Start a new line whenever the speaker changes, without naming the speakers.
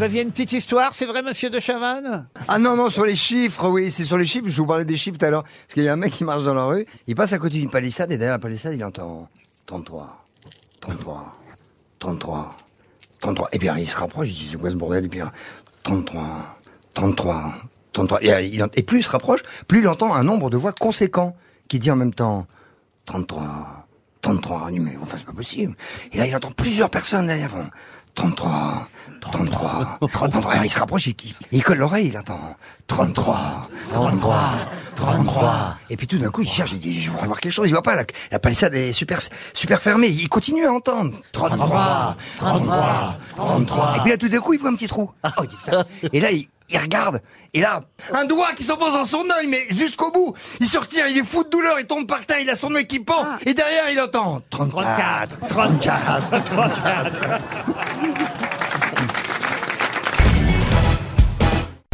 Vous aviez une petite histoire, c'est vrai, monsieur de Chavannes?
Ah non, non, sur les chiffres, oui, c'est sur les chiffres, je vous parlais des chiffres tout à l'heure. Parce qu'il y a un mec qui marche dans la rue, il passe à côté d'une palissade, et derrière la palissade, il entend 33, 33, 33, 33. Et bien, il se rapproche, il dit, c'est quoi ce bordel? Et puis, 33, 33, 33. Et, et plus il se rapproche, plus il entend un nombre de voix conséquent qui dit en même temps 33, 33, mais enfin, c'est pas possible. Et là, il entend plusieurs personnes derrière. 33, 33, 33. Alors, il se rapproche, il, colle l'oreille, il entend 33, 33, 33. Et puis tout d'un coup, il cherche, il dit, je voudrais voir quelque chose. Il voit pas, la, la palissade est super, super fermée. Il continue à entendre 33, 33, 33. Et puis là, tout d'un coup, il voit un petit trou. Putain. Et là, il, il regarde. Et là, un doigt qui s'enfonce dans son œil, mais jusqu'au bout. Il se retire, il est fou de douleur, il tombe par terre, il a son équipement. Et derrière, il entend 34, 34, 34.